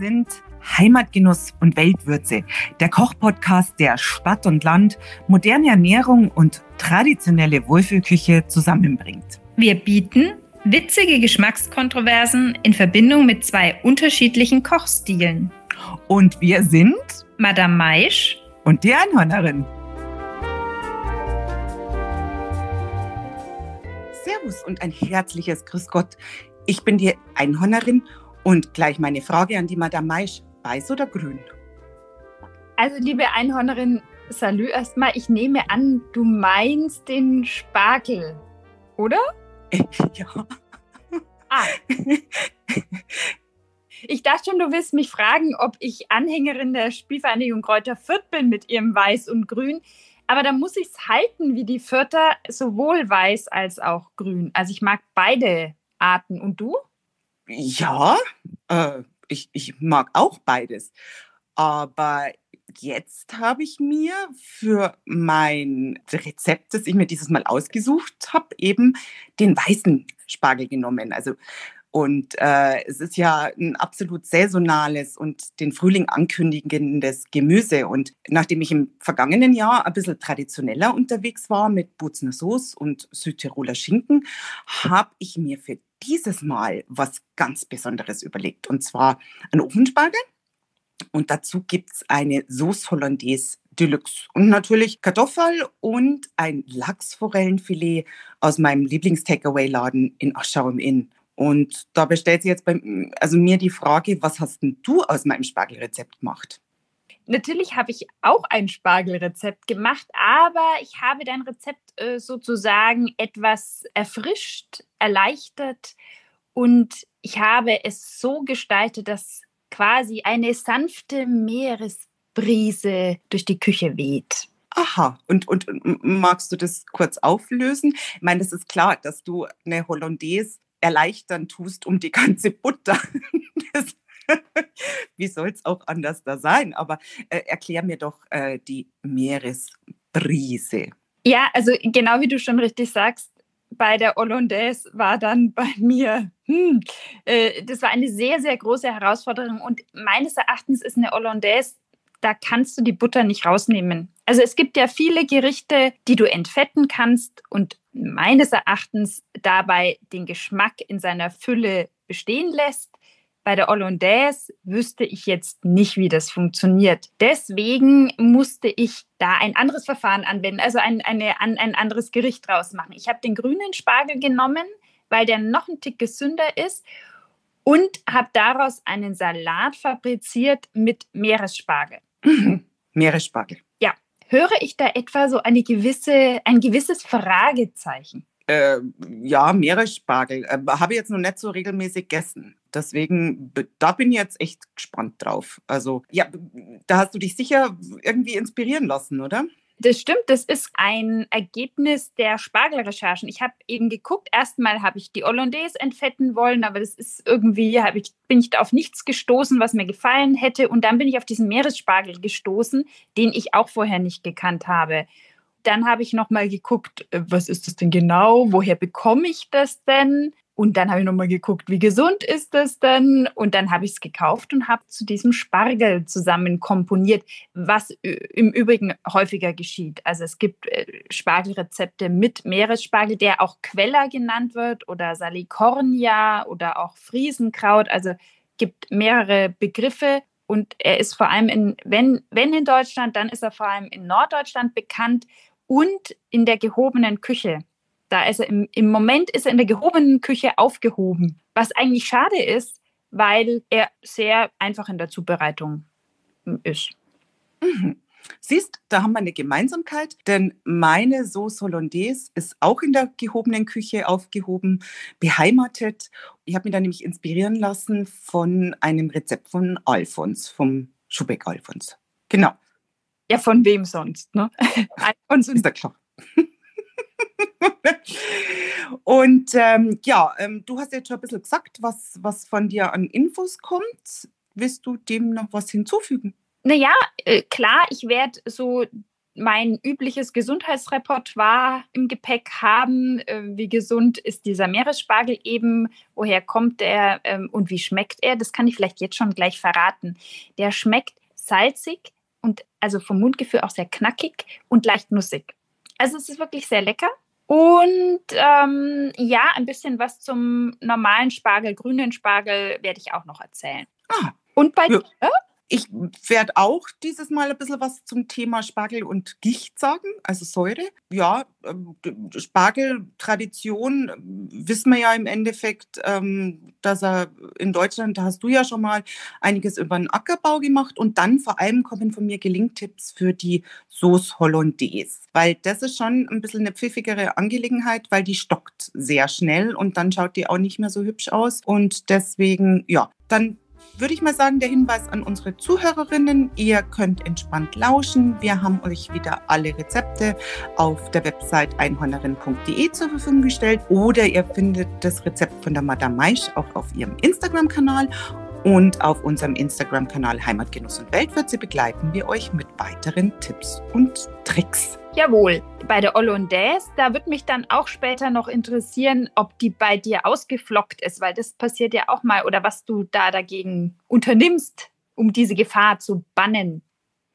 sind Heimatgenuss und Weltwürze, der Kochpodcast, der Stadt und Land, moderne Ernährung und traditionelle Wohlfühlküche zusammenbringt. Wir bieten witzige Geschmackskontroversen in Verbindung mit zwei unterschiedlichen Kochstilen. Und wir sind Madame Maisch und die Einhörnerin. Servus und ein herzliches Grüß Gott. Ich bin die Einhörnerin und gleich meine Frage an die Madame Maisch. Weiß oder grün? Also, liebe Einhornerin, salü erstmal. Ich nehme an, du meinst den Spargel, oder? Ja. Ah. Ich dachte schon, du willst mich fragen, ob ich Anhängerin der Spielvereinigung Kräuter Fürth bin mit ihrem Weiß und Grün. Aber da muss ich es halten wie die Fürther, sowohl weiß als auch grün. Also ich mag beide Arten. Und du? Ja, äh, ich, ich mag auch beides. Aber jetzt habe ich mir für mein Rezept, das ich mir dieses Mal ausgesucht habe, eben den weißen Spargel genommen. Also und äh, es ist ja ein absolut saisonales und den Frühling ankündigendes Gemüse. Und nachdem ich im vergangenen Jahr ein bisschen traditioneller unterwegs war mit Buzner Soße und Südtiroler Schinken, habe ich mir für dieses Mal was ganz Besonderes überlegt. Und zwar ein Ofenspargel. Und dazu gibt es eine Sauce Hollandaise Deluxe. Und natürlich Kartoffel und ein Lachsforellenfilet aus meinem Lieblings-Takeaway-Laden in Aschau im Inn. Und da bestellt sich jetzt bei also mir die Frage, was hast denn du aus meinem Spargelrezept gemacht? Natürlich habe ich auch ein Spargelrezept gemacht, aber ich habe dein Rezept äh, sozusagen etwas erfrischt, erleichtert und ich habe es so gestaltet, dass quasi eine sanfte Meeresbrise durch die Küche weht. Aha, und, und, magst du das kurz auflösen? Ich meine, das ist klar, dass du eine Hollandaise erleichtern tust um die ganze Butter. Das wie soll es auch anders da sein? Aber äh, erklär mir doch äh, die Meeresbrise. Ja, also genau wie du schon richtig sagst, bei der Hollandaise war dann bei mir, hm, äh, das war eine sehr, sehr große Herausforderung. Und meines Erachtens ist eine Hollandaise, da kannst du die Butter nicht rausnehmen. Also es gibt ja viele Gerichte, die du entfetten kannst und meines Erachtens dabei den Geschmack in seiner Fülle bestehen lässt. Bei der Hollandaise wüsste ich jetzt nicht, wie das funktioniert. Deswegen musste ich da ein anderes Verfahren anwenden, also ein, eine, ein, anderes Gericht draus machen. Ich habe den grünen Spargel genommen, weil der noch ein Tick gesünder ist und habe daraus einen Salat fabriziert mit Meeresspargel. Meeresspargel. Ja. Höre ich da etwa so eine gewisse, ein gewisses Fragezeichen? Äh, ja, Meeresspargel. Äh, Habe ich jetzt noch nicht so regelmäßig gegessen. Deswegen, da bin ich jetzt echt gespannt drauf. Also, ja, da hast du dich sicher irgendwie inspirieren lassen, oder? Das stimmt, das ist ein Ergebnis der Spargelrecherchen. Ich habe eben geguckt, erstmal habe ich die Hollandaise entfetten wollen, aber das ist irgendwie, ich, bin ich auf nichts gestoßen, was mir gefallen hätte. Und dann bin ich auf diesen Meeresspargel gestoßen, den ich auch vorher nicht gekannt habe. Dann habe ich nochmal geguckt, äh, was ist das denn genau? Woher bekomme ich das denn? Und dann habe ich nochmal geguckt, wie gesund ist das denn? Und dann habe ich es gekauft und habe zu diesem Spargel zusammen komponiert, was im Übrigen häufiger geschieht. Also es gibt äh, Spargelrezepte mit Meeresspargel, der auch Queller genannt wird oder Salicornia oder auch Friesenkraut. Also gibt mehrere Begriffe und er ist vor allem in, wenn, wenn in Deutschland, dann ist er vor allem in Norddeutschland bekannt und in der gehobenen Küche. Da ist er im, im Moment ist er in der gehobenen Küche aufgehoben, was eigentlich schade ist, weil er sehr einfach in der Zubereitung ist. Mhm. Siehst, da haben wir eine Gemeinsamkeit, denn meine Sauce Hollandaise ist auch in der gehobenen Küche aufgehoben, beheimatet. Ich habe mich da nämlich inspirieren lassen von einem Rezept von Alfons, vom Schubeck Alfons. Genau. Ja, von wem sonst, ne? Alfons ist ja klar. Und ähm, ja, ähm, du hast jetzt schon ein bisschen gesagt, was, was von dir an Infos kommt. Willst du dem noch was hinzufügen? Naja, äh, klar, ich werde so mein übliches Gesundheitsrepertoire im Gepäck haben. Äh, wie gesund ist dieser Meeresspargel eben? Woher kommt er ähm, und wie schmeckt er? Das kann ich vielleicht jetzt schon gleich verraten. Der schmeckt salzig und also vom Mundgefühl auch sehr knackig und leicht nussig. Also es ist wirklich sehr lecker. Und ähm, ja, ein bisschen was zum normalen Spargel, grünen Spargel werde ich auch noch erzählen. Ah, Und bei Ja. dir? Ich werde auch dieses Mal ein bisschen was zum Thema Spargel und Gicht sagen, also Säure. Ja, ähm, Spargeltradition äh, wissen wir ja im Endeffekt, ähm, dass er in Deutschland, da hast du ja schon mal einiges über den Ackerbau gemacht und dann vor allem kommen von mir Gelingtipps für die Sauce Hollandaise, weil das ist schon ein bisschen eine pfiffigere Angelegenheit, weil die stockt sehr schnell und dann schaut die auch nicht mehr so hübsch aus und deswegen, ja, dann würde ich mal sagen, der Hinweis an unsere Zuhörerinnen, ihr könnt entspannt lauschen. Wir haben euch wieder alle Rezepte auf der Website einhornerin.de zur Verfügung gestellt oder ihr findet das Rezept von der Madame Maisch auch auf ihrem Instagram-Kanal und auf unserem Instagram-Kanal Heimatgenuss und Weltwürze begleiten wir euch mit weiteren Tipps und Tricks. Jawohl, bei der Hollandaise, da wird mich dann auch später noch interessieren, ob die bei dir ausgeflockt ist, weil das passiert ja auch mal oder was du da dagegen unternimmst, um diese Gefahr zu bannen.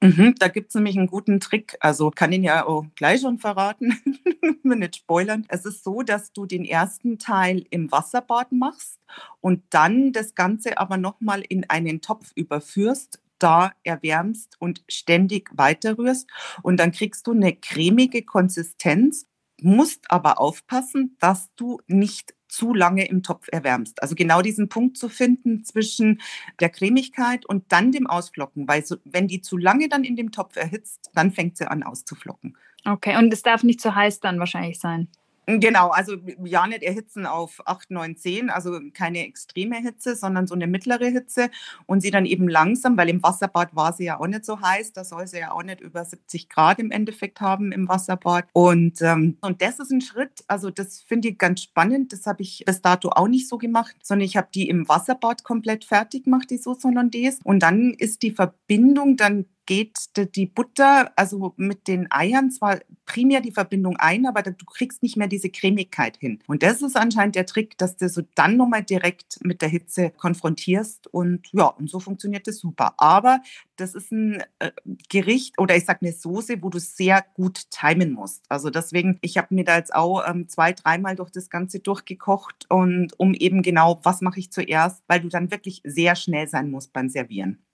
Mhm, da gibt es nämlich einen guten Trick. Also kann ihn ja auch gleich schon verraten, nicht spoilern. Es ist so, dass du den ersten Teil im Wasserbad machst und dann das Ganze aber nochmal in einen Topf überführst, da erwärmst und ständig weiterrührst. Und dann kriegst du eine cremige Konsistenz, musst aber aufpassen, dass du nicht zu lange im Topf erwärmst. Also genau diesen Punkt zu finden zwischen der Cremigkeit und dann dem Ausflocken, weil so, wenn die zu lange dann in dem Topf erhitzt, dann fängt sie an auszuflocken. Okay, und es darf nicht zu heiß dann wahrscheinlich sein. Genau, also ja nicht erhitzen auf 8, 9, 10, also keine extreme Hitze, sondern so eine mittlere Hitze und sie dann eben langsam, weil im Wasserbad war sie ja auch nicht so heiß, da soll sie ja auch nicht über 70 Grad im Endeffekt haben im Wasserbad. Und, ähm, und das ist ein Schritt, also das finde ich ganz spannend, das habe ich bis dato auch nicht so gemacht, sondern ich habe die im Wasserbad komplett fertig gemacht, die Sauce Hollandaise. Und dann ist die Verbindung, dann geht die Butter, also mit den Eiern, zwar primär die Verbindung ein, aber du kriegst nicht mehr diese Cremigkeit hin. Und das ist anscheinend der Trick, dass du so dann nochmal direkt mit der Hitze konfrontierst. Und ja, und so funktioniert das super. Aber das ist ein äh, Gericht oder ich sage eine Soße, wo du sehr gut timen musst. Also deswegen, ich habe mir da jetzt auch ähm, zwei, dreimal durch das Ganze durchgekocht und um eben genau, was mache ich zuerst, weil du dann wirklich sehr schnell sein musst beim Servieren.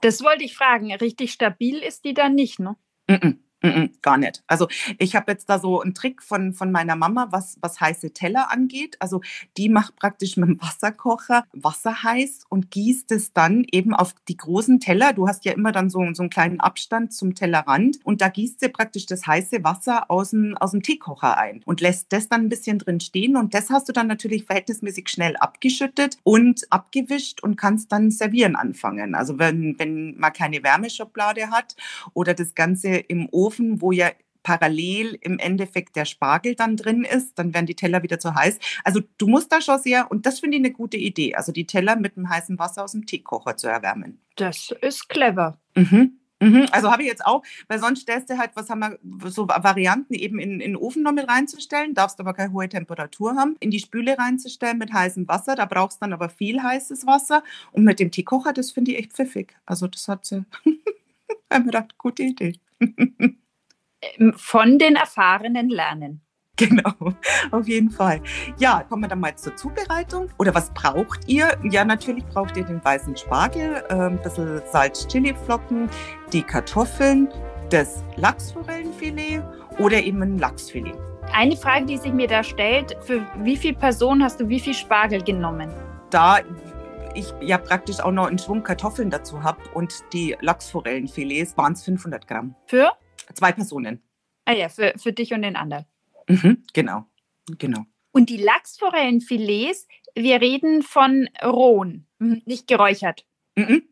Das wollte ich fragen. Richtig stabil ist die dann nicht, ne? Mm -mm, gar nicht. Also ich habe jetzt da so einen Trick von, von meiner Mama, was, was heiße Teller angeht. Also die macht praktisch mit dem Wasserkocher Wasser heiß und gießt es dann eben auf die großen Teller. Du hast ja immer dann so, so einen kleinen Abstand zum Tellerrand und da gießt sie praktisch das heiße Wasser aus dem, aus dem Teekocher ein und lässt das dann ein bisschen drin stehen und das hast du dann natürlich verhältnismäßig schnell abgeschüttet und abgewischt und kannst dann servieren anfangen. Also wenn, wenn man keine Wärmeschublade hat oder das Ganze im Ofen, wo ja parallel im Endeffekt der Spargel dann drin ist, dann werden die Teller wieder zu heiß. Also du musst da schon sehr, und das finde ich eine gute Idee, also die Teller mit dem heißen Wasser aus dem Teekocher zu erwärmen. Das ist clever. Mhm. Mhm. Also habe ich jetzt auch, weil sonst stellst du halt, was haben wir, so Varianten eben in, in den Ofen noch mit reinzustellen, darfst aber keine hohe Temperatur haben, in die Spüle reinzustellen mit heißem Wasser, da brauchst du dann aber viel heißes Wasser und mit dem Teekocher, das finde ich echt pfiffig. Also das hat sie, haben wir gedacht, gute Idee. Ähm, Von den Erfahrenen lernen. Genau, auf jeden Fall. Ja, kommen wir dann mal zur Zubereitung. Oder was braucht ihr? Ja, natürlich braucht ihr den weißen Spargel, äh, ein bisschen Salz, Chiliflocken, die Kartoffeln, das Lachsforellenfilet oder eben ein Lachsfilet. Eine Frage, die sich mir da stellt, für wie viele Personen hast du wie viel Spargel genommen? Da ich ja praktisch auch noch einen Schwung Kartoffeln dazu habe und die Lachsforellenfilets waren es 500 Gramm. Für? Zwei Personen. Ah ja, für, für dich und den anderen. Mhm, genau, genau. Und die Lachsforellenfilets, wir reden von rohen, nicht geräuchert. Mhm.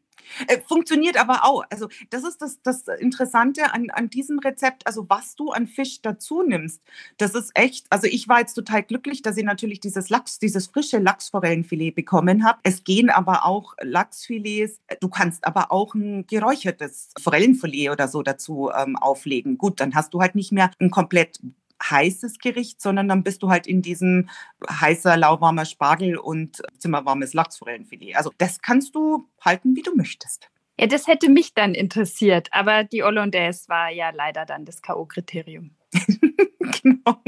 Äh, funktioniert aber auch. Also das ist das, das Interessante an, an diesem Rezept, also was du an Fisch dazu nimmst. Das ist echt, also ich war jetzt total glücklich, dass ich natürlich dieses Lachs, dieses frische Lachsforellenfilet bekommen habe. Es gehen aber auch Lachsfilets. Du kannst aber auch ein geräuchertes Forellenfilet oder so dazu ähm, auflegen. Gut, dann hast du halt nicht mehr ein komplett heißes Gericht, sondern dann bist du halt in diesem heißer, lauwarmer Spargel und zimmerwarmes Lachsforellenfilet. Also das kannst du halten, wie du möchtest. Ja, das hätte mich dann interessiert, aber die Hollandaise war ja leider dann das K.O.-Kriterium. genau.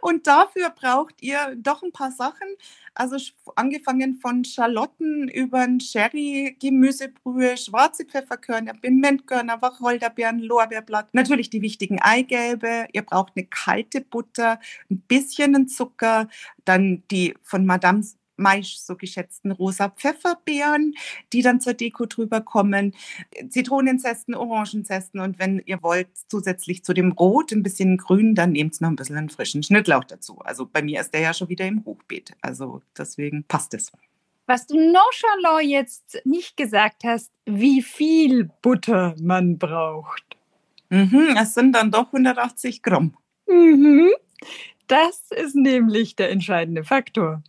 Und dafür braucht ihr doch ein paar Sachen. Also angefangen von Schalotten über Sherry, Gemüsebrühe, schwarze Pfefferkörner, Pimentkörner, Wacholderbeeren, Lorbeerblatt. Natürlich die wichtigen Eigelbe. Ihr braucht eine kalte Butter, ein bisschen Zucker, dann die von Madame meist so geschätzten rosa Pfefferbeeren, die dann zur Deko drüber kommen, Zitronenzesten, Orangenzesten und wenn ihr wollt, zusätzlich zu dem Rot ein bisschen Grün, dann nehmt noch ein bisschen einen frischen Schnittlauch dazu. Also bei mir ist der ja schon wieder im Hochbeet. Also deswegen passt es. Was du nonchalant jetzt nicht gesagt hast, wie viel Butter man braucht. Mhm, es sind dann doch 180 Gramm. Mhm. Das ist nämlich der entscheidende Faktor.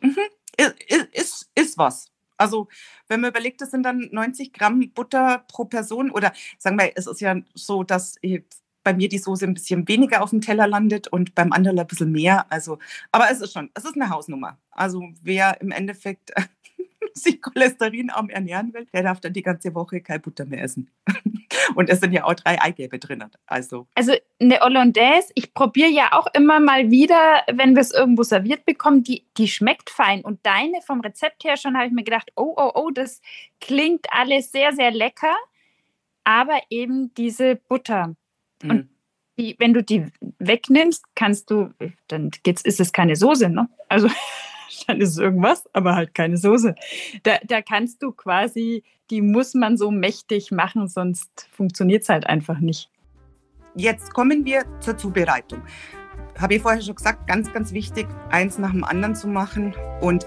Mhm. Ist, ist, ist was. Also, wenn man überlegt, das sind dann 90 Gramm Butter pro Person oder sagen wir, es ist ja so, dass bei mir die Soße ein bisschen weniger auf dem Teller landet und beim anderen ein bisschen mehr. Also, aber es ist schon, es ist eine Hausnummer. Also, wer im Endeffekt sich cholesterinarm ernähren will, der darf dann die ganze Woche keine Butter mehr essen. Und es sind ja auch drei Eigelbe drin. Also, also eine Hollandaise, ich probiere ja auch immer mal wieder, wenn wir es irgendwo serviert bekommen, die, die schmeckt fein. Und deine vom Rezept her schon habe ich mir gedacht, oh, oh, oh, das klingt alles sehr, sehr lecker. Aber eben diese Butter. Mhm. Und die, wenn du die wegnimmst, kannst du, dann geht's, ist es keine Soße, ne? Also dann ist es irgendwas, aber halt keine Soße. Da, da kannst du quasi, die muss man so mächtig machen, sonst funktioniert es halt einfach nicht. Jetzt kommen wir zur Zubereitung. Habe ich vorher schon gesagt, ganz, ganz wichtig, eins nach dem anderen zu machen und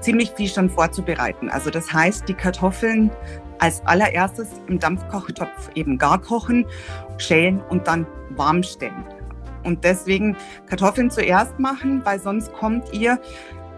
ziemlich viel schon vorzubereiten. Also das heißt, die Kartoffeln als allererstes im Dampfkochtopf eben gar kochen, schälen und dann warm stellen. Und deswegen Kartoffeln zuerst machen, weil sonst kommt ihr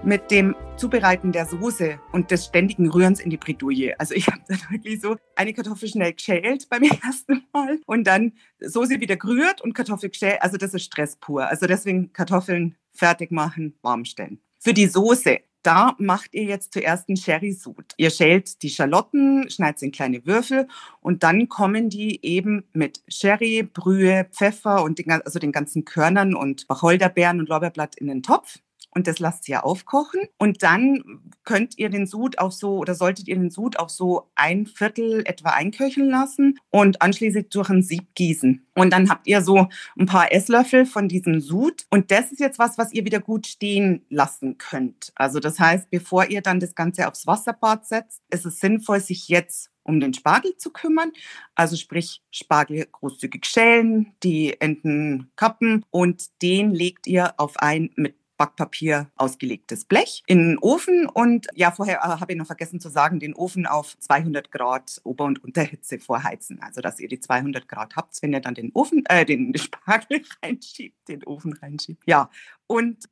mit dem Zubereiten der Soße und des ständigen Rührens in die Bredouille. Also ich habe dann wirklich so eine Kartoffel schnell geschält beim ersten Mal und dann Soße wieder gerührt und Kartoffel geschält. Also das ist Stress pur. Also deswegen Kartoffeln fertig machen, warm stellen. Für die Soße, da macht ihr jetzt zuerst einen Sherry-Sud. Ihr schält die Schalotten, schneidet sie in kleine Würfel und dann kommen die eben mit Sherry, Brühe, Pfeffer und den, also den ganzen Körnern und Wacholderbeeren und Lorbeerblatt in den Topf und das lasst ihr aufkochen. Und dann könnt ihr den Sud auch so oder solltet ihr den Sud auch so ein Viertel etwa einköcheln lassen und anschließend durch ein Sieb gießen. Und dann habt ihr so ein paar Esslöffel von diesem Sud. Und das ist jetzt was, was ihr wieder gut stehen lassen könnt. Also das heißt, bevor ihr dann das Ganze aufs Wasserbad setzt, ist es sinnvoll, sich jetzt um den Spargel zu kümmern. Also sprich Spargel großzügig schälen, die Enden kappen und den legt ihr auf ein mit Backpapier ausgelegtes Blech in den Ofen und ja, vorher äh, habe ich noch vergessen zu sagen, den Ofen auf 200 Grad Ober- und Unterhitze vorheizen. Also, dass ihr die 200 Grad habt, wenn ihr dann den Ofen, äh, den Spargel reinschiebt, den Ofen reinschiebt. Ja, und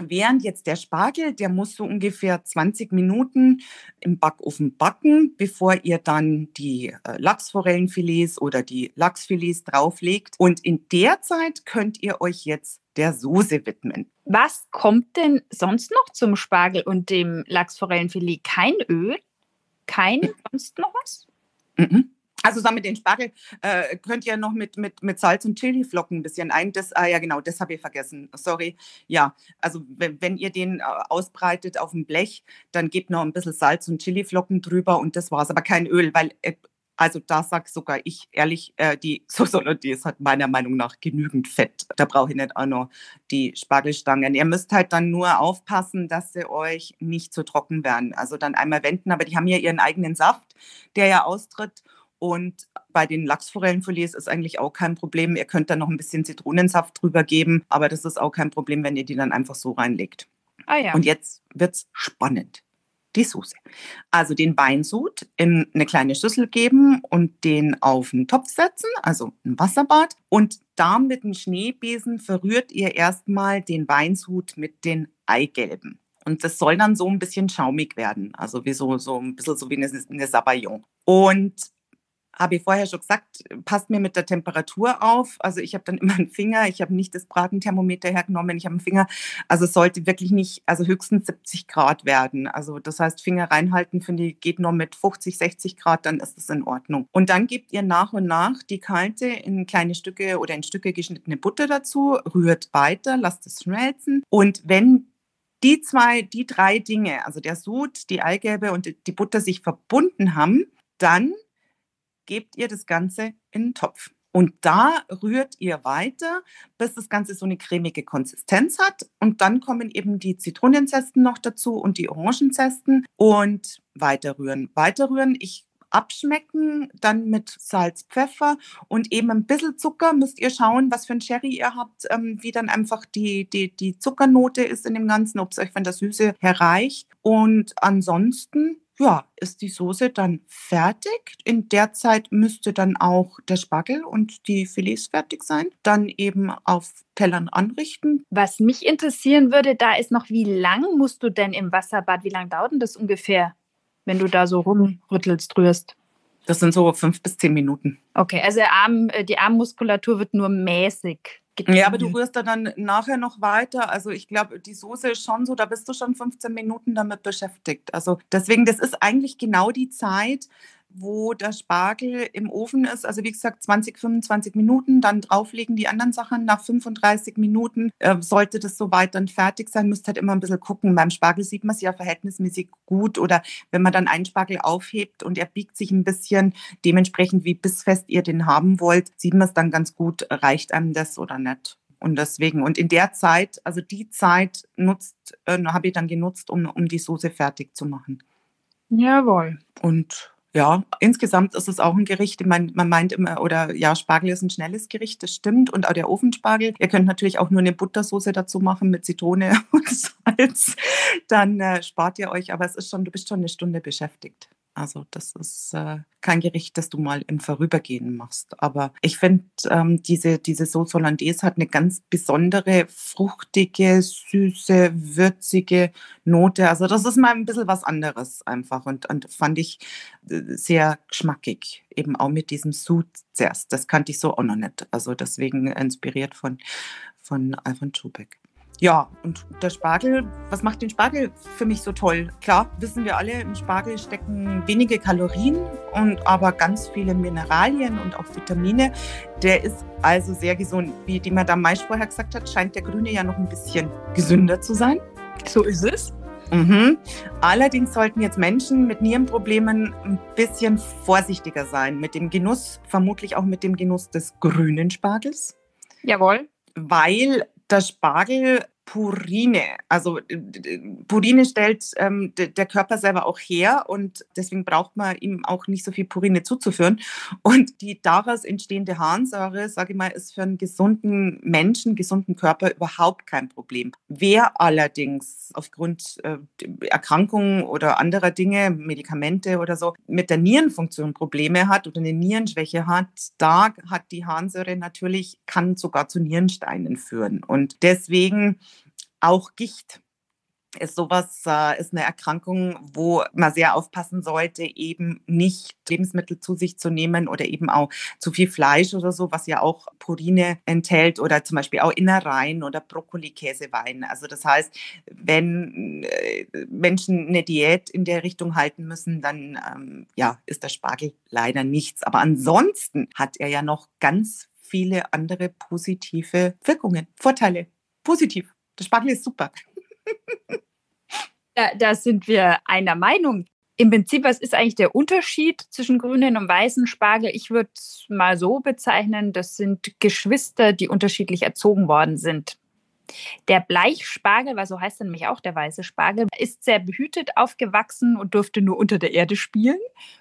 Während jetzt der Spargel, der muss so ungefähr 20 Minuten im Backofen backen, bevor ihr dann die äh, Lachsforellenfilets oder die Lachsfilets drauflegt. Und in der Zeit könnt ihr euch jetzt der Soße widmen. Was kommt denn sonst noch zum Spargel und dem Lachsforellenfilet? Kein Öl? Kein sonst noch was? Mhm. Also zusammen mit den Spargel äh, könnt ihr noch mit, mit, mit Salz und Chiliflocken ein bisschen ein. Das, ah ja, genau, das habe ich vergessen. Sorry. Ja, also wenn, wenn ihr den äh, ausbreitet auf dem Blech, dann gebt noch ein bisschen Salz und Chiliflocken drüber und das war's. Aber kein Öl, weil äh, also da sage sogar ich ehrlich, äh, die Sosolodies hat meiner Meinung nach genügend Fett. Da brauche ich nicht auch noch die Spargelstangen. Ihr müsst halt dann nur aufpassen, dass sie euch nicht zu trocken werden. Also dann einmal wenden, aber die haben ja ihren eigenen Saft, der ja austritt. Und bei den Lachsforellenfilets ist eigentlich auch kein Problem. Ihr könnt da noch ein bisschen Zitronensaft drüber geben, aber das ist auch kein Problem, wenn ihr die dann einfach so reinlegt. Ah ja. Und jetzt wird's spannend. Die Soße. Also den Weinsud in eine kleine Schüssel geben und den auf einen Topf setzen, also ein Wasserbad. Und da mit dem Schneebesen verrührt ihr erstmal den Weinsud mit den Eigelben. Und das soll dann so ein bisschen schaumig werden, also wie so, so ein bisschen so wie eine, eine Sabayon. Und habe ich vorher schon gesagt, passt mir mit der Temperatur auf. Also ich habe dann immer einen Finger, ich habe nicht das Bratenthermometer hergenommen, ich habe einen Finger. Also es sollte wirklich nicht, also höchstens 70 Grad werden. Also das heißt, Finger reinhalten, finde ich, geht nur mit 50, 60 Grad, dann ist das in Ordnung. Und dann gebt ihr nach und nach die kalte in kleine Stücke oder in Stücke geschnittene Butter dazu, rührt weiter, lasst es schmelzen. Und wenn die zwei, die drei Dinge, also der Sud, die Eigelbe und die Butter sich verbunden haben, dann gebt ihr das Ganze in den Topf. Und da rührt ihr weiter, bis das Ganze so eine cremige Konsistenz hat. Und dann kommen eben die Zitronenzesten noch dazu und die Orangenzesten und weiter rühren. Weiter rühren. Ich abschmecken, dann mit Salz, Pfeffer und eben ein bisschen Zucker. Müsst ihr schauen, was für ein Sherry ihr habt, ähm, wie dann einfach die, die, die Zuckernote ist in dem Ganzen, ob es euch von der Süße herreicht. Und ansonsten ja, ist die Soße dann fertig. In der Zeit müsste dann auch der Spargel und die Filets fertig sein. Dann eben auf Tellern anrichten. Was mich interessieren würde, da ist noch, wie lang musst du denn im Wasserbad, wie lange dauert denn das ungefähr, wenn du da so rumrüttelst, rührst? Das sind so fünf bis zehn Minuten. Okay, also Arm, äh, die Armmuskulatur wird nur mäßig ja, aber du rührst da dann nachher noch weiter. Also ich glaube, die Soße ist schon so, da bist du schon 15 Minuten damit beschäftigt. Also deswegen, das ist eigentlich genau die Zeit, wo der Spargel im Ofen ist. Also wie gesagt, 20, 25 Minuten, dann drauflegen die anderen Sachen. Nach 35 Minuten äh, sollte das soweit dann fertig sein. Müsst halt immer ein bisschen gucken. Beim Spargel sieht man es ja verhältnismäßig gut. Oder wenn man dann einen Spargel aufhebt und er biegt sich ein bisschen, dementsprechend wie bissfest ihr den haben wollt, sieht man es dann ganz gut, reicht einem das oder nicht. Und deswegen, und in der Zeit, also die Zeit nutzt, äh, habe ich dann genutzt, um, um die Soße fertig zu machen. Jawohl. Und ja, insgesamt ist es auch ein Gericht. Man, man meint immer, oder ja, Spargel ist ein schnelles Gericht, das stimmt. Und auch der Ofenspargel. Ihr könnt natürlich auch nur eine Buttersoße dazu machen mit Zitrone und Salz. Dann äh, spart ihr euch, aber es ist schon, du bist schon eine Stunde beschäftigt. Also das ist äh, kein Gericht, das du mal im Vorübergehen machst. Aber ich finde, ähm, diese, diese Sauce Hollandaise hat eine ganz besondere, fruchtige, süße, würzige Note. Also das ist mal ein bisschen was anderes einfach und, und fand ich äh, sehr geschmackig. Eben auch mit diesem Sud zuerst. Das kannte ich so auch noch nicht. Also deswegen inspiriert von, von Alfred Schubeck. Ja, und der Spargel, was macht den Spargel für mich so toll? Klar, wissen wir alle, im Spargel stecken wenige Kalorien und aber ganz viele Mineralien und auch Vitamine. Der ist also sehr gesund. Wie die Madame Maisch vorher gesagt hat, scheint der Grüne ja noch ein bisschen gesünder zu sein. So ist es. Mhm. Allerdings sollten jetzt Menschen mit Nierenproblemen ein bisschen vorsichtiger sein mit dem Genuss, vermutlich auch mit dem Genuss des grünen Spargels. Jawohl. Weil der Spargel Purine. Also Purine stellt ähm, der Körper selber auch her und deswegen braucht man ihm auch nicht so viel Purine zuzuführen. Und die daraus entstehende Harnsäure, sage ich mal, ist für einen gesunden Menschen, gesunden Körper überhaupt kein Problem. Wer allerdings aufgrund äh, Erkrankungen oder anderer Dinge, Medikamente oder so, mit der Nierenfunktion Probleme hat oder eine Nierenschwäche hat, da hat die Harnsäure natürlich, kann sogar zu Nierensteinen führen. Und deswegen auch Gicht ist sowas, äh, ist eine Erkrankung, wo man sehr aufpassen sollte, eben nicht Lebensmittel zu sich zu nehmen oder eben auch zu viel Fleisch oder so, was ja auch Purine enthält oder zum Beispiel auch Innereien oder Brokkoli, Käsewein. Also das heißt, wenn äh, Menschen eine Diät in der Richtung halten müssen, dann ähm, ja, ist der Spargel leider nichts. Aber ansonsten hat er ja noch ganz viele andere positive Wirkungen, Vorteile. Positiv. Spargel ist super. da, da sind wir einer Meinung. Im Prinzip, was ist eigentlich der Unterschied zwischen grünen und weißen Spargel? Ich würde es mal so bezeichnen, das sind Geschwister, die unterschiedlich erzogen worden sind. Der Bleichspargel, weil so heißt er nämlich auch der weiße Spargel, ist sehr behütet aufgewachsen und durfte nur unter der Erde spielen.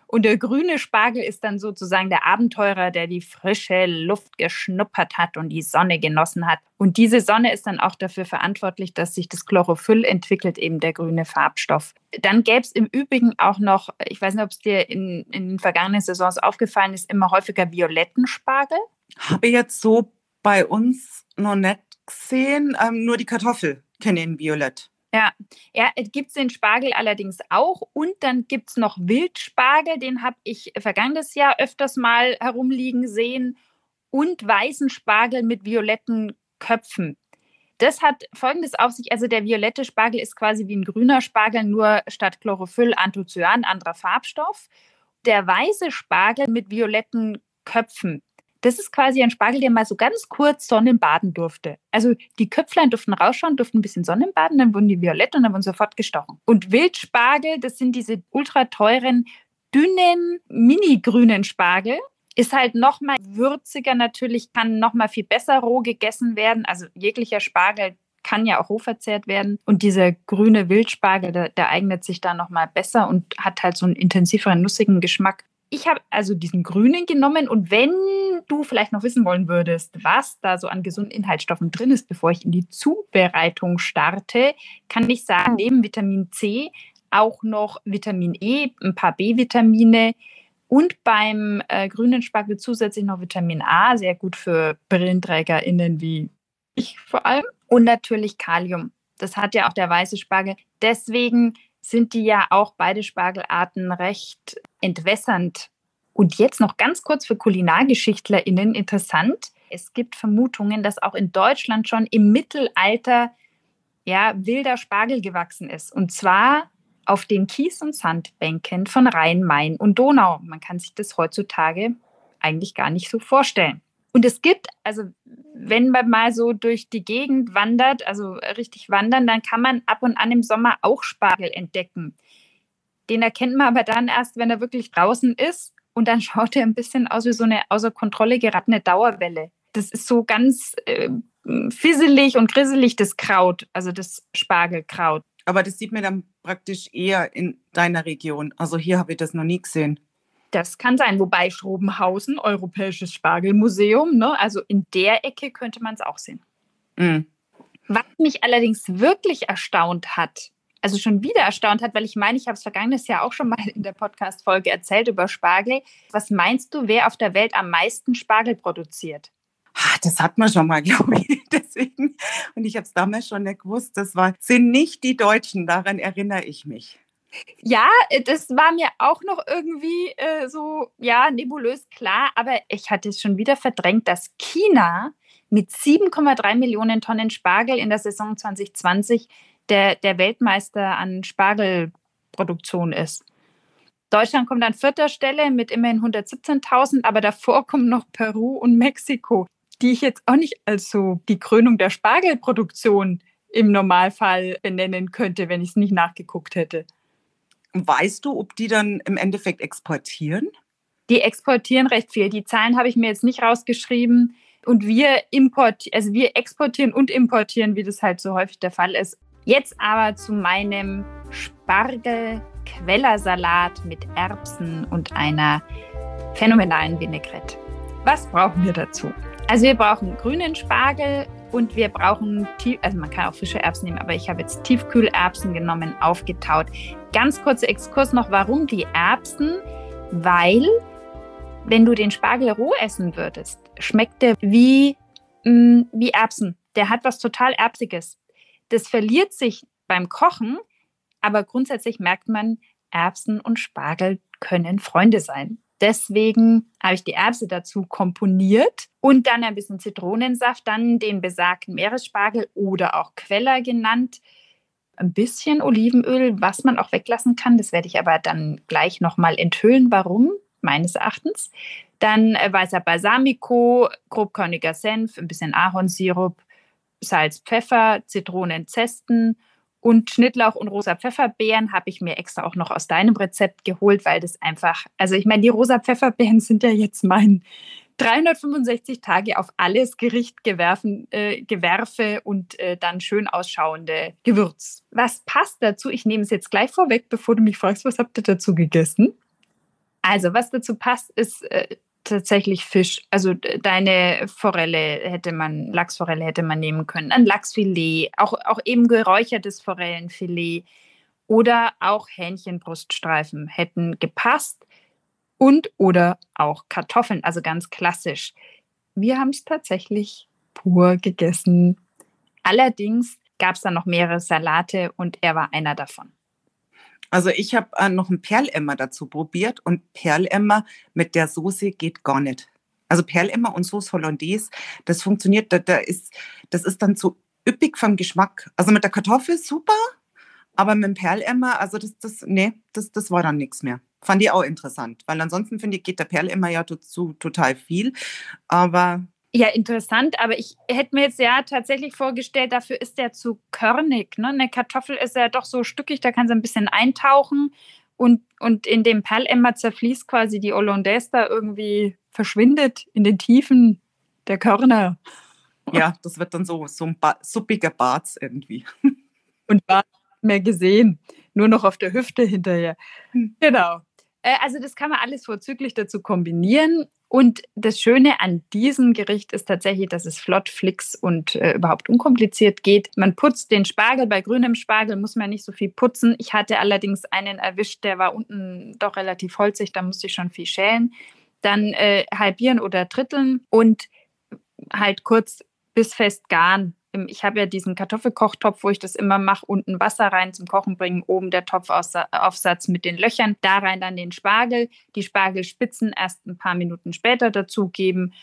Und der grüne Spargel ist dann sozusagen der Abenteurer, der die frische Luft geschnuppert hat und die Sonne genossen hat. Und diese Sonne ist dann auch dafür verantwortlich, dass sich das Chlorophyll entwickelt, eben der grüne Farbstoff. Dann gäbe es im Übrigen auch noch, ich weiß nicht, ob es dir in, in den vergangenen Saisons aufgefallen ist, immer häufiger violetten Spargel. Habe jetzt so bei uns noch nicht gesehen, ähm, nur die Kartoffel kenne ich Violett. Ja, ja gibt es den Spargel allerdings auch. Und dann gibt es noch Wildspargel, den habe ich vergangenes Jahr öfters mal herumliegen sehen. Und weißen Spargel mit violetten Köpfen. Das hat folgendes auf sich: also der violette Spargel ist quasi wie ein grüner Spargel, nur statt Chlorophyll Anthocyan, anderer Farbstoff. Der weiße Spargel mit violetten Köpfen, das ist quasi ein Spargel, der mal so ganz kurz Sonnenbaden durfte. Also die Köpflein durften rausschauen, durften ein bisschen Sonnenbaden, dann wurden die violett und dann wurden sofort gestochen. Und Wildspargel, das sind diese ultra teuren, dünnen, mini-grünen Spargel. Ist halt noch mal würziger natürlich, kann noch mal viel besser roh gegessen werden. Also jeglicher Spargel kann ja auch roh verzehrt werden. Und dieser grüne Wildspargel, der, der eignet sich da noch mal besser und hat halt so einen intensiveren, nussigen Geschmack ich habe also diesen grünen genommen und wenn du vielleicht noch wissen wollen würdest, was da so an gesunden Inhaltsstoffen drin ist, bevor ich in die Zubereitung starte, kann ich sagen, neben Vitamin C auch noch Vitamin E, ein paar B-Vitamine und beim äh, grünen Spargel zusätzlich noch Vitamin A, sehr gut für BrillenträgerInnen wie ich vor allem. Und natürlich Kalium. Das hat ja auch der weiße Spargel. Deswegen sind die ja auch beide Spargelarten recht entwässernd. Und jetzt noch ganz kurz für KulinargeschichtlerInnen interessant. Es gibt Vermutungen, dass auch in Deutschland schon im Mittelalter ja, wilder Spargel gewachsen ist. Und zwar auf den Kies- und Sandbänken von Rhein, Main und Donau. Man kann sich das heutzutage eigentlich gar nicht so vorstellen. Und es gibt, also wenn man mal so durch die Gegend wandert, also richtig wandern, dann kann man ab und an im Sommer auch Spargel entdecken. Den erkennt man aber dann erst, wenn er wirklich draußen ist. Und dann schaut er ein bisschen aus wie so eine außer Kontrolle geratene Dauerwelle. Das ist so ganz äh, fisselig und grisselig, das Kraut, also das Spargelkraut. Aber das sieht man dann praktisch eher in deiner Region. Also hier habe ich das noch nie gesehen. Das kann sein, wobei Schrobenhausen, Europäisches Spargelmuseum, ne, also in der Ecke könnte man es auch sehen. Mm. Was mich allerdings wirklich erstaunt hat, also schon wieder erstaunt hat, weil ich meine, ich habe es vergangenes Jahr auch schon mal in der Podcast-Folge erzählt über Spargel. Was meinst du, wer auf der Welt am meisten Spargel produziert? Das hat man schon mal, glaube ich. Deswegen, und ich habe es damals schon nicht gewusst, das war, sind nicht die Deutschen, daran erinnere ich mich. Ja, äh, das war mir auch noch irgendwie äh, so, ja, nebulös klar, aber ich hatte es schon wieder verdrängt, dass China mit 7,3 Millionen Tonnen Spargel in der Saison 2020 der, der Weltmeister an Spargelproduktion ist. Deutschland kommt an vierter Stelle mit immerhin 117.000, aber davor kommen noch Peru und Mexiko, die ich jetzt auch nicht als so die Krönung der Spargelproduktion im Normalfall benennen könnte, wenn ich es nicht nachgeguckt hätte. Weißt du, ob die dann im Endeffekt exportieren? Die exportieren recht viel. Die Zahlen habe ich mir jetzt nicht rausgeschrieben. Und wir importieren, also wir exportieren und importieren, wie das halt so häufig der Fall ist. Jetzt aber zu meinem Spargel-Quellersalat mit Erbsen und einer phänomenalen Vinaigrette. Was brauchen wir dazu? Also wir brauchen grünen Spargel und wir brauchen, also man kann auch frische Erbsen nehmen, aber ich habe jetzt Tiefkühlerbsen genommen, aufgetaut. Ganz kurzer Exkurs noch, warum die Erbsen? Weil, wenn du den Spargel roh essen würdest, schmeckt der wie, mh, mm, wie Erbsen. Der hat was total Erbsiges. Das verliert sich beim Kochen, aber grundsätzlich merkt man, Erbsen und Spargel können Freunde sein. Deswegen habe ich die Erbse dazu komponiert und dann ein bisschen Zitronensaft, dann den besagten Meeresspargel oder auch Queller genannt. Ein bisschen Olivenöl, was man auch weglassen kann. Das werde ich aber dann gleich nochmal enthüllen, warum, meines Erachtens. Dann äh, weißer Balsamico, grobkörniger Senf, ein bisschen Ahornsirup, Salz, Pfeffer, Zitronenzesten und Schnittlauch und rosa Pfefferbeeren habe ich mir extra auch noch aus deinem Rezept geholt, weil das einfach, also ich meine, die rosa Pfefferbeeren sind ja jetzt mein 365 Tage auf alles Gericht gewerfen, äh, gewerfe und äh, dann schön ausschauende Gewürz. Was passt dazu? Ich nehme es jetzt gleich vorweg, bevor du mich fragst, was habt ihr dazu gegessen? Also, was dazu passt, ist äh, tatsächlich Fisch. Also deine Forelle hätte man, Lachsforelle hätte man nehmen können, ein Lachsfilet, auch, auch eben geräuchertes Forellenfilet oder auch Hähnchenbruststreifen hätten gepasst und oder auch Kartoffeln, also ganz klassisch. Wir haben es tatsächlich pur gegessen. Allerdings gab es dann noch mehrere Salate und er war einer davon. Also ich habe äh, noch ein Perlemmer dazu probiert und Perlemmer mit der Soße geht gar nicht. Also Perlemmer und Sauce Hollandaise, das funktioniert, da, da ist, das ist dann so üppig vom Geschmack. Also mit der Kartoffel super, aber mit dem Perlemmer, also das, das, nee, das, das war dann nichts mehr. Fand ich auch interessant, weil ansonsten finde ich, geht der Perl immer ja dazu total viel. Aber ja, interessant, aber ich hätte mir jetzt ja tatsächlich vorgestellt, dafür ist der zu körnig. Ne? Eine Kartoffel ist ja doch so stückig, da kann sie ein bisschen eintauchen und, und in dem Perlemmer zerfließt quasi die Hollandaise da irgendwie verschwindet in den Tiefen der Körner. Ja, das wird dann so, so ein ba suppiger Bart irgendwie. Und Bart mehr gesehen, nur noch auf der Hüfte hinterher. Hm. Genau. Äh, also das kann man alles vorzüglich dazu kombinieren. Und das Schöne an diesem Gericht ist tatsächlich, dass es flott, flix und äh, überhaupt unkompliziert geht. Man putzt den Spargel. Bei grünem Spargel muss man nicht so viel putzen. Ich hatte allerdings einen erwischt, der war unten doch relativ holzig. Da musste ich schon viel schälen. Dann äh, halbieren oder dritteln und halt kurz bis fest garen ich habe ja diesen Kartoffelkochtopf, wo ich das immer mache, unten Wasser rein zum Kochen bringen, oben der Topfaufsatz mit den Löchern, da rein dann den Spargel, die Spargelspitzen erst ein paar Minuten später dazugeben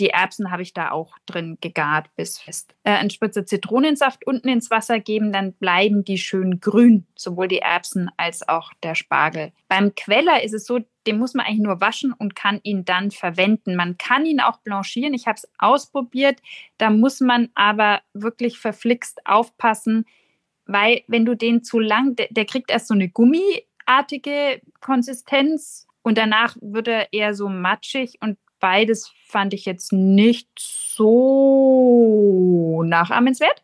die Erbsen habe ich da auch drin gegart bis fest. Äh, ein Spritzer Zitronensaft unten ins Wasser geben, dann bleiben die schön grün, sowohl die Erbsen als auch der Spargel. Beim Queller ist es so, den muss man eigentlich nur waschen und kann ihn dann verwenden. Man kann ihn auch blanchieren. Ich habe es ausprobiert. Da muss man aber wirklich verflixt aufpassen, weil wenn du den zu lang, der, der kriegt erst so eine gummiartige Konsistenz und danach wird er eher so matschig und beides fand ich jetzt nicht so nachahmenswert,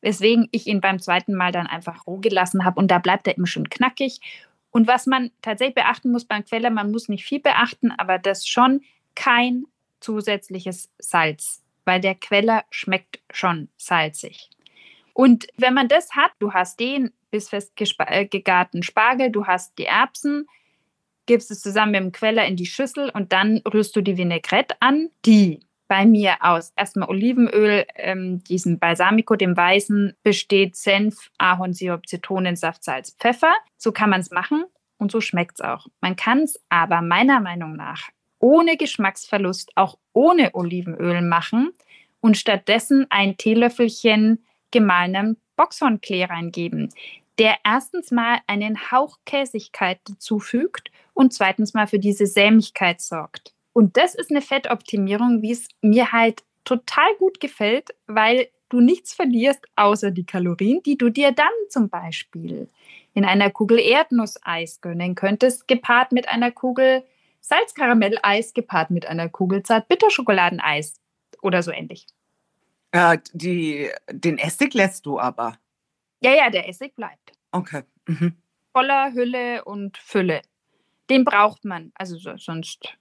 weswegen ich ihn beim zweiten Mal dann einfach roh gelassen habe und da bleibt er eben schon knackig. Und was man tatsächlich beachten muss beim Queller, man muss nicht viel beachten, aber das schon kein zusätzliches Salz, weil der Queller schmeckt schon salzig. Und wenn man das hat, du hast den bis fest äh, gegarten Spargel, du hast die Erbsen, gibst es zusammen mit dem Queller in die Schüssel und dann rührst du die Vinaigrette an, die bei mir aus erstmal Olivenöl, ähm, diesem Balsamico, dem Weißen, besteht Senf, Ahornsirup, Zitronensaft, Salz, Pfeffer. So kann man es machen und so schmeckt es auch. Man kann es aber meiner Meinung nach ohne Geschmacksverlust, auch ohne Olivenöl machen und stattdessen ein Teelöffelchen gemahlenem Boxhornklee reingeben, der erstens mal einen Hauch Käsigkeit dazufügt und zweitens mal für diese Sämigkeit sorgt. Und das ist eine Fettoptimierung, wie es mir halt total gut gefällt, weil du nichts verlierst außer die Kalorien, die du dir dann zum Beispiel in einer Kugel Erdnusseis gönnen könntest, gepaart mit einer Kugel Salzkaramelleis, gepaart mit einer Kugel Zartbitterschokoladeneis oder so ähnlich. Äh, die, den Essig lässt du aber. Ja, ja, der Essig bleibt. Okay. Mhm. Voller Hülle und Fülle den braucht man. Also so, sonst,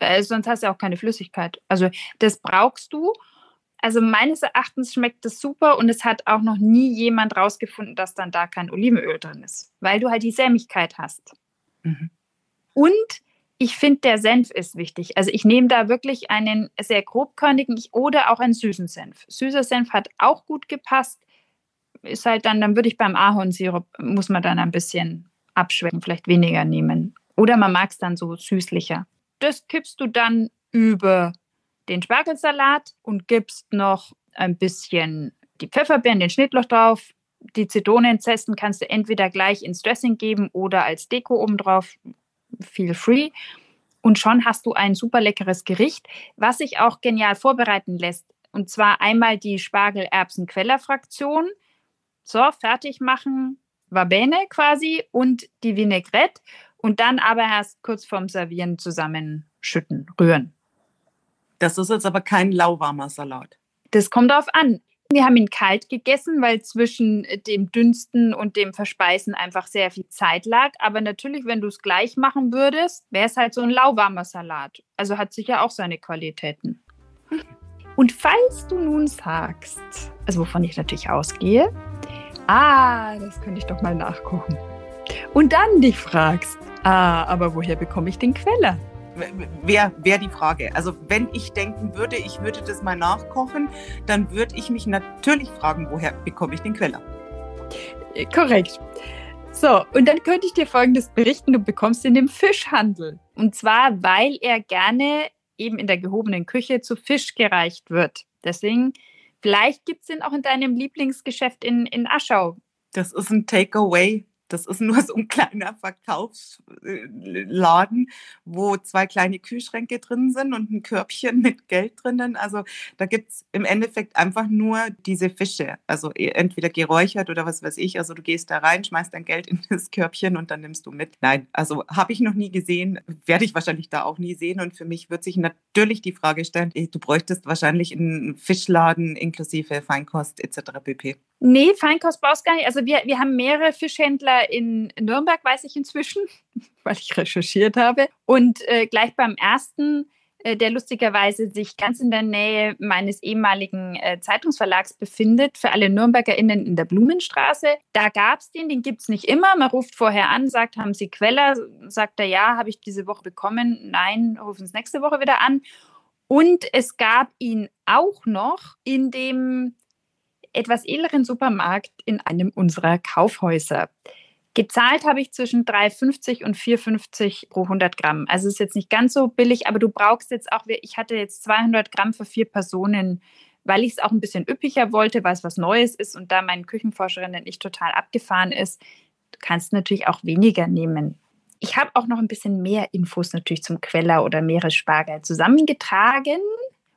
äh, sonst hast du auch keine Flüssigkeit. Also das brauchst du. Also meines Erachtens schmeckt das super und es hat auch noch nie jemand rausgefunden, dass dann da kein Olivenöl drin ist, weil du halt die Sämigkeit hast. Mhm. Und ich finde, der Senf ist wichtig. Also ich nehme da wirklich einen sehr grobkörnigen oder auch einen süßen Senf. Süßer Senf hat auch gut gepasst. Ist halt dann, dann würde ich beim Ahornsirup, muss man dann ein bisschen abschwecken, vielleicht weniger nehmen. Oder man mag es dann so süßlicher. Das kippst du dann über den Spargelsalat und gibst noch ein bisschen die Pfefferbeeren, den Schnittloch drauf. Die Zitronenzesten kannst du entweder gleich ins Dressing geben oder als Deko obendrauf. Feel free. Und schon hast du ein super leckeres Gericht, was sich auch genial vorbereiten lässt. Und zwar einmal die Spargel-Erbsen-Queller-Fraktion. So, fertig machen, va bene quasi und die Vinaigrette und dann aber erst kurz vorm Servieren zusammenschütten, rühren. Das ist jetzt aber kein lauwarmer Salat. Das kommt darauf an. Wir haben ihn kalt gegessen, weil zwischen dem Dünsten und dem Verspeisen einfach sehr viel Zeit lag. Aber natürlich, wenn du es gleich machen würdest, wäre es halt so ein lauwarmer Salat. Also hat sicher auch seine Qualitäten. Und falls du nun sagst, also wovon ich natürlich ausgehe, ah, das könnte ich doch mal nachgucken. Und dann dich fragst, ah, aber woher bekomme ich den Queller? Wäre wär die Frage. Also wenn ich denken würde, ich würde das mal nachkochen, dann würde ich mich natürlich fragen, woher bekomme ich den Queller? Äh, korrekt. So, und dann könnte ich dir Folgendes berichten. Du bekommst ihn im Fischhandel. Und zwar, weil er gerne eben in der gehobenen Küche zu Fisch gereicht wird. Deswegen, vielleicht gibt es ihn auch in deinem Lieblingsgeschäft in, in Aschau. Das ist ein Takeaway. Das ist nur so ein kleiner Verkaufsladen, wo zwei kleine Kühlschränke drin sind und ein Körbchen mit Geld drinnen. Also da gibt es im Endeffekt einfach nur diese Fische. Also e, entweder geräuchert oder was weiß ich. Also du gehst da rein, schmeißt dein Geld in das Körbchen und dann nimmst du mit. Nein, also habe ich noch nie gesehen, werde ich wahrscheinlich da auch nie sehen. Und für mich wird sich natürlich die Frage stellen, du bräuchtest wahrscheinlich einen Fischladen inklusive Feinkost etc. pp. Nee, Feinkost brauchst gar nicht. Also wir, wir haben mehrere Fischhändler in Nürnberg, weiß ich inzwischen, weil ich recherchiert habe. Und äh, gleich beim ersten, äh, der lustigerweise sich ganz in der Nähe meines ehemaligen äh, Zeitungsverlags befindet, für alle NürnbergerInnen in der Blumenstraße. Da gab es den, den gibt es nicht immer. Man ruft vorher an, sagt, haben Sie Queller? Sagt er, ja, habe ich diese Woche bekommen. Nein, rufen Sie nächste Woche wieder an. Und es gab ihn auch noch in dem etwas edleren Supermarkt in einem unserer Kaufhäuser. Gezahlt habe ich zwischen 3,50 und 4,50 pro 100 Gramm. Also ist jetzt nicht ganz so billig, aber du brauchst jetzt auch, ich hatte jetzt 200 Gramm für vier Personen, weil ich es auch ein bisschen üppiger wollte, weil es was Neues ist und da mein Küchenforscherin nicht total abgefahren ist, du kannst natürlich auch weniger nehmen. Ich habe auch noch ein bisschen mehr Infos natürlich zum Queller oder Meeresspargel zusammengetragen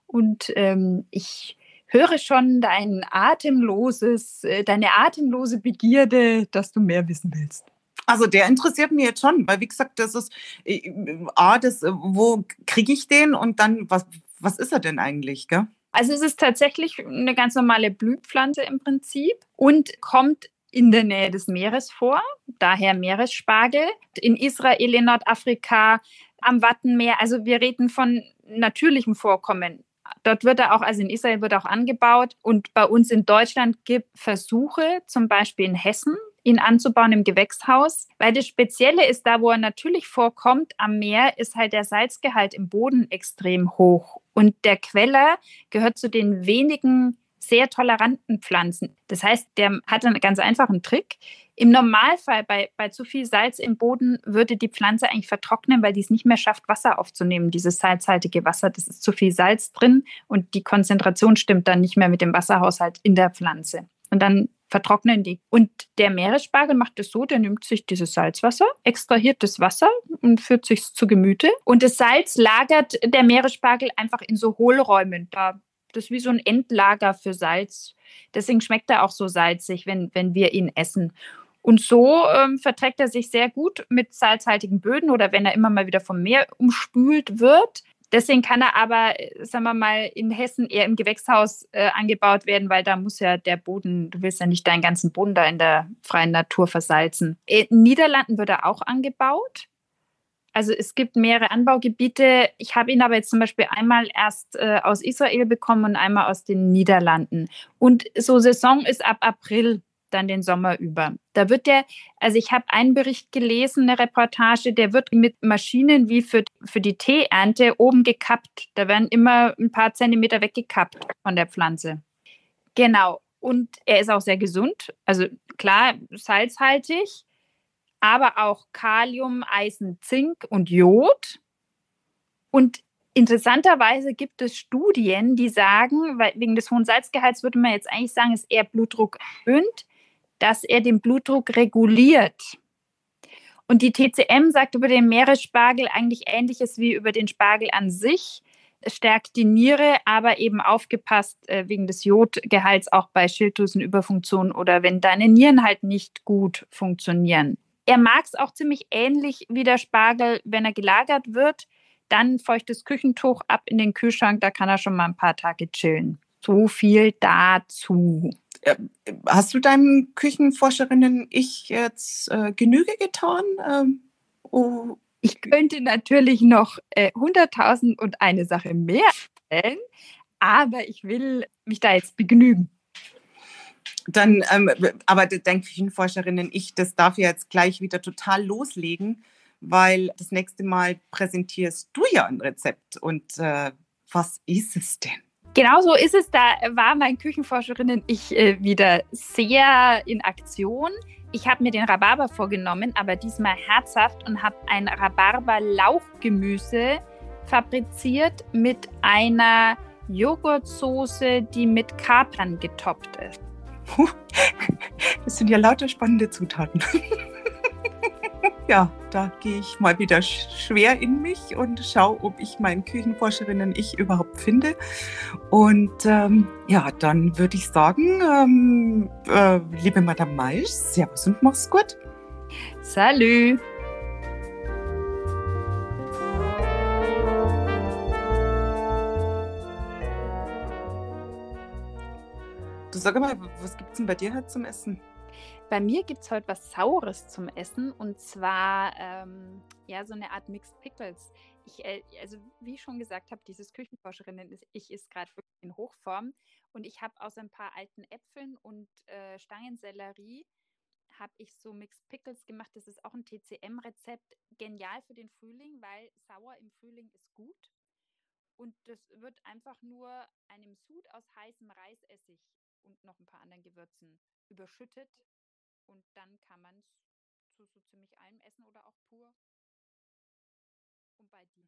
und ähm, ich höre schon dein atemloses, äh, deine atemlose Begierde, dass du mehr wissen willst. Also der interessiert mich jetzt schon, weil wie gesagt, das ist äh, A, das, äh, wo kriege ich den und dann, was, was ist er denn eigentlich, gell? Also es ist tatsächlich eine ganz normale Blühpflanze im Prinzip und kommt in der Nähe des Meeres vor, daher Meeresspargel. In Israel, in Nordafrika, am Wattenmeer, also wir reden von natürlichem Vorkommen. Dort wird er auch, also in Israel wird auch angebaut. Und bei uns in Deutschland gibt Versuche, zum Beispiel in Hessen, ihn anzubauen im Gewächshaus. Weil das Spezielle ist, da wo er natürlich vorkommt, am Meer ist halt der Salzgehalt im Boden extrem hoch. Und der Queller gehört zu den wenigen sehr toleranten Pflanzen. Das heißt, der hat einen ganz einfachen Trick. Im Normalfall bei, bei zu viel Salz im Boden würde die Pflanze eigentlich vertrocknen, weil die es nicht mehr schafft, Wasser aufzunehmen. Dieses salzhaltige Wasser, das ist zu viel Salz drin und die Konzentration stimmt dann nicht mehr mit dem Wasserhaushalt in der Pflanze. Und dann vertrocknen die. Und der Meeresspargel macht es so, der nimmt sich dieses Salzwasser, extrahiert das Wasser und führt sich zu Gemüte. Und das Salz lagert der Meeresspargel einfach in so Hohlräumen. Da das ist wie so ein Endlager für Salz. Deswegen schmeckt er auch so salzig, wenn, wenn wir ihn essen. Und so ähm, verträgt er sich sehr gut mit salzhaltigen Böden oder wenn er immer mal wieder vom Meer umspült wird. Deswegen kann er aber, sagen wir mal, in Hessen eher im Gewächshaus äh, angebaut werden, weil da muss ja der Boden, du willst ja nicht deinen ganzen Boden da in der freien Natur versalzen. In Niederlanden wird er auch angebaut. Also es gibt mehrere Anbaugebiete. Ich habe ihn aber jetzt zum Beispiel einmal erst äh, aus Israel bekommen und einmal aus den Niederlanden. Und so Saison ist ab April dann den Sommer über. Da wird der, also ich habe einen Bericht gelesen, eine Reportage, der wird mit Maschinen wie für, für die Teeernte oben gekappt. Da werden immer ein paar Zentimeter weggekappt von der Pflanze. Genau. Und er ist auch sehr gesund. Also klar, salzhaltig aber auch Kalium, Eisen, Zink und Jod. Und interessanterweise gibt es Studien, die sagen, weil wegen des hohen Salzgehalts würde man jetzt eigentlich sagen, ist er Blutdruck erhöht, dass er den Blutdruck reguliert. Und die TCM sagt über den Meeresspargel eigentlich Ähnliches wie über den Spargel an sich. Es stärkt die Niere, aber eben aufgepasst äh, wegen des Jodgehalts auch bei Schilddrüsenüberfunktion oder wenn deine Nieren halt nicht gut funktionieren. Er mag es auch ziemlich ähnlich wie der Spargel, wenn er gelagert wird. Dann feuchtes Küchentuch ab in den Kühlschrank, da kann er schon mal ein paar Tage chillen. So viel dazu. Hast du deinem Küchenforscherinnen-Ich jetzt äh, Genüge getan? Ähm, oh. Ich könnte natürlich noch äh, 100.000 und eine Sache mehr stellen, aber ich will mich da jetzt begnügen. Dann, ähm, aber dein Küchenforscherinnen-Ich, das darf ja jetzt gleich wieder total loslegen, weil das nächste Mal präsentierst du ja ein Rezept. Und äh, was ist es denn? Genau so ist es. Da war mein Küchenforscherinnen-Ich äh, wieder sehr in Aktion. Ich habe mir den Rhabarber vorgenommen, aber diesmal herzhaft und habe ein Rhabarber-Lauchgemüse fabriziert mit einer Joghurtsoße, die mit Kapern getoppt ist. Das sind ja lauter spannende Zutaten. ja, da gehe ich mal wieder schwer in mich und schaue, ob ich meinen Küchenforscherinnen-Ich überhaupt finde. Und ähm, ja, dann würde ich sagen, ähm, äh, liebe Madame Maisch, Servus und mach's gut. Salut! Du sag mal, was gibt's denn bei dir heute zum Essen? Bei mir gibt es heute was Saures zum Essen und zwar ähm, ja so eine Art Mixed Pickles. Ich, äh, also wie ich schon gesagt habe, dieses Küchenforscherinnen-Ich ist gerade wirklich in Hochform und ich habe aus ein paar alten Äpfeln und äh, Stangensellerie habe ich so Mixed Pickles gemacht. Das ist auch ein TCM-Rezept, genial für den Frühling, weil sauer im Frühling ist gut. Und das wird einfach nur einem Sud aus heißem Reisessig und noch ein paar anderen Gewürzen überschüttet und dann kann man es zu so ziemlich allem essen oder auch pur. Und bei dir?